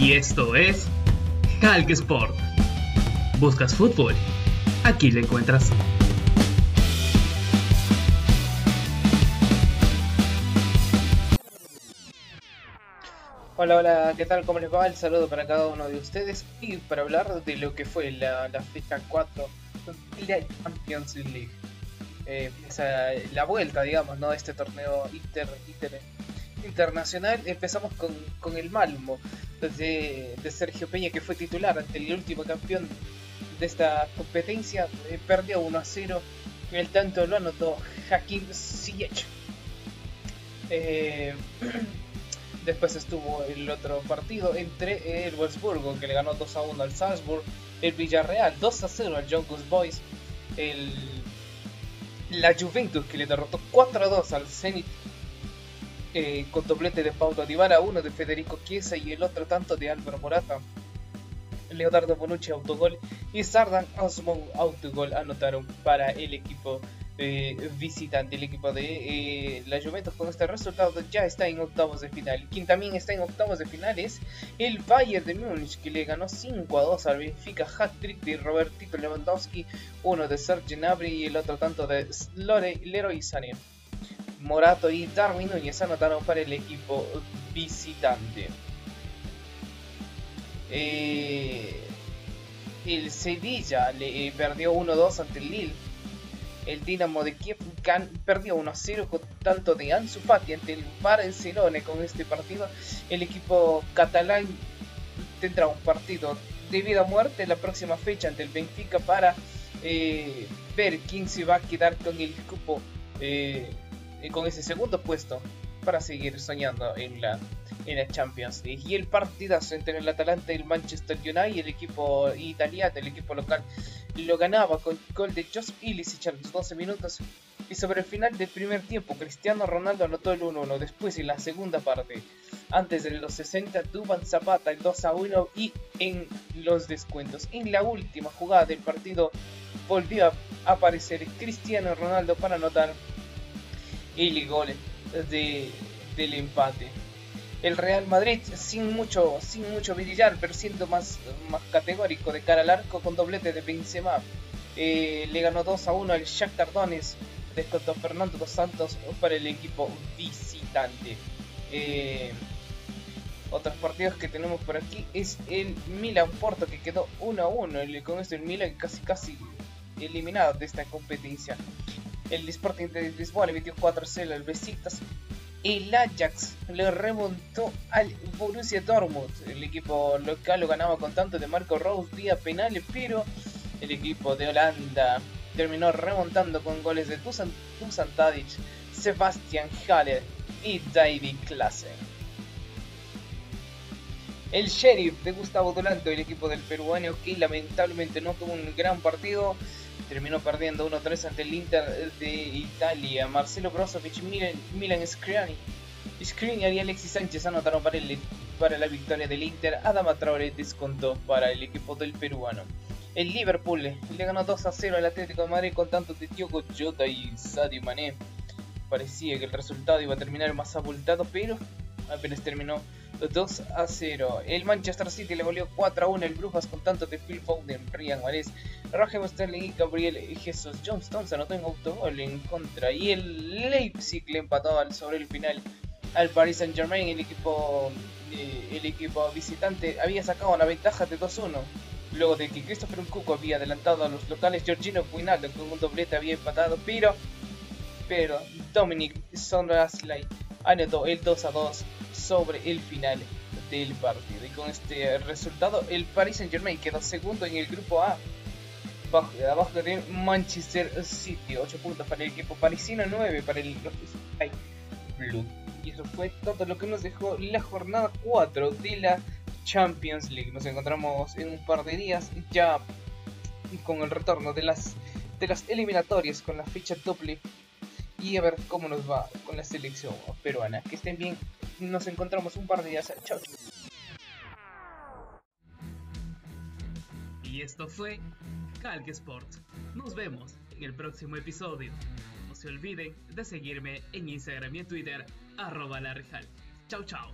Y esto es Hulk Sport. ¿Buscas fútbol? Aquí lo encuentras. Hola, hola, ¿qué tal? ¿Cómo les va? El saludo para cada uno de ustedes y para hablar de lo que fue la, fecha 4 de la Champions League. Eh, la vuelta, digamos, ¿no? Este torneo inter, inter- internacional. Empezamos con, con el Malmo de, Sergio Peña, que fue titular ante el último campeón de esta competencia. Eh, perdió 1 a 0. El tanto lo anotó Hakim Ziyech. Eh, Después estuvo el otro partido entre el Wolfsburgo, que le ganó 2 a 1 al Salzburg, el Villarreal 2 a 0 al Young Goose Boys, el, la Juventus, que le derrotó 4 a 2 al Zenit, eh, con doblete de Paulo Dybala, uno de Federico Chiesa y el otro tanto de Álvaro Morata. Leonardo Bonucci autogol y Sardan Osmond autogol anotaron para el equipo eh, visitante, el equipo de eh, la Juventus con este resultado ya está en octavos de final. Quien también está en octavos de final es el Bayern de Múnich que le ganó 5 a 2 al Benfica, hat-trick de Robertito Lewandowski, uno de Serge Gnabry y el otro tanto de Lore, Leroy Sané. Morato y Darwin Núñez anotaron para el equipo visitante. Eh, el Sevilla le eh, perdió 1-2 ante el Lille. El Dinamo de Kiev perdió 1-0 con tanto de Ansu Fati ante el Barcelona con este partido. El equipo catalán tendrá un partido de vida o muerte la próxima fecha ante el Benfica para eh, ver quién se va a quedar con el cupo, eh, con ese segundo puesto para seguir soñando en la, en la Champions League. Y el partidazo entre el Atalanta y el Manchester United, el equipo italiano, el equipo local, lo ganaba con gol de Joseph Ilicic a los 12 minutos. Y sobre el final del primer tiempo, Cristiano Ronaldo anotó el 1-1. Después, en la segunda parte, antes de los 60, Duban Zapata el 2-1. Y en los descuentos, en la última jugada del partido, volvió a aparecer Cristiano Ronaldo para anotar el gol de, del empate. El Real Madrid sin mucho, sin mucho brillar, pero siendo más, más categórico de cara al arco con doblete de Benzema. Eh, le ganó 2 a 1 al Shakhtar Donetsk, descontó Fernando dos Santos para el equipo visitante. Eh, otros partidos que tenemos por aquí es el Milan Porto que quedó 1 a 1. El- Con esto el Milan casi casi eliminado de esta competencia. El Sporting de Lisboa le metió 4-0 al Besiktas. El Ajax le remontó al Borussia Dortmund. El equipo local lo ganaba con tanto de Marco Rose vía penales, pero el equipo de Holanda terminó remontando con goles de Dusan, Tadic, Sebastian Haller y David Klaassen. El Sheriff de Gustavo Dolanto, el equipo del peruano que lamentablemente no tuvo un gran partido, terminó perdiendo 1-3 ante el Inter de Italia. Marcelo Brozovic, Milan, Milan Skriniar, Skriniar y Alexis Sánchez anotaron para, para la victoria del Inter. Adama Traoré descontó para el equipo del peruano. El Liverpool le ganó 2-0 al Atlético de Madrid con tanto de Diogo Jota y Sadio Mané. Parecía que el resultado iba a terminar más abultado, pero apenas terminó 2 a 0. El Manchester City le goleó 4 a 1 el Brujas con tanto de Phil Foden, Ryan Mahrez, Raheem Sterling y Gabriel Jesus. John Stones anotó en autogol en contra. Y el Leipzig le empató al, sobre el final al Paris Saint Germain. El equipo, eh, el equipo visitante había sacado una ventaja de 2-1. Luego de que Christopher Nkunku había adelantado a los locales, Georgino Wijnaldum con un doblete había empatado, pero, pero Dominic Sonrasley anotó el 2 a 2 sobre el final del partido. Y con este resultado, el Paris Saint Germain quedó segundo en el grupo A, bajo, abajo de Manchester City. 8 puntos para el equipo parisino, 9 para el Sky Blue. Y eso fue todo lo que nos dejó la jornada 4 de la Champions League. Nos encontramos en un par de días ya con el retorno de las, de las eliminatorias con la fecha doble y a ver cómo nos va con la selección peruana. Que estén bien, nos encontramos un par de días. Chao. Y esto fue Hulk Sport. Nos vemos en el próximo episodio. No se olviden de seguirme en Instagram y en Twitter, arroba larrijal. Chao, chao.